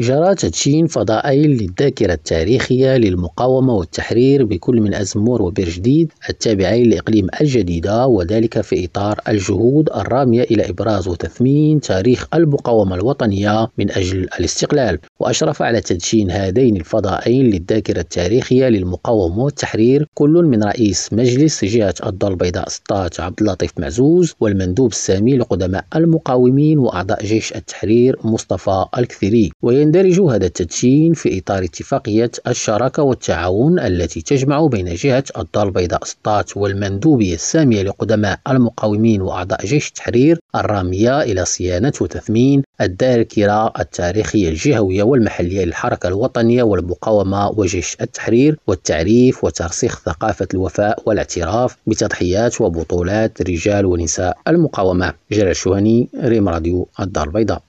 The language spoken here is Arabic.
جرى تدشين فضائي للذاكرة التاريخية للمقاومة والتحرير بكل من أزمور وبير جديد التابعين لإقليم الجديدة وذلك في إطار الجهود الرامية إلى إبراز وتثمين تاريخ المقاومة الوطنية من أجل الاستقلال. وأشرف على تدشين هذين الفضائين للذاكرة التاريخية للمقاومة والتحرير كل من رئيس مجلس جهة الدار البيضاء سطات عبد اللطيف معزوز والمندوب السامي لقدماء المقاومين وأعضاء جيش التحرير مصطفى الكثيري. ويندرج هذا التدشين في إطار اتفاقية الشراكة والتعاون التي تجمع بين جهة الدار البيضاء سطات والمندوبية السامية لقدماء المقاومين وأعضاء جيش التحرير الرامية إلى صيانة وتثمين الذاكرة التاريخية الجهوية والمحلية للحركة الوطنية والمقاومة وجيش التحرير والتعريف وترسيخ ثقافة الوفاء والاعتراف بتضحيات وبطولات رجال ونساء المقاومة. جلال الشوهني ريم راديو الدار البيضاء.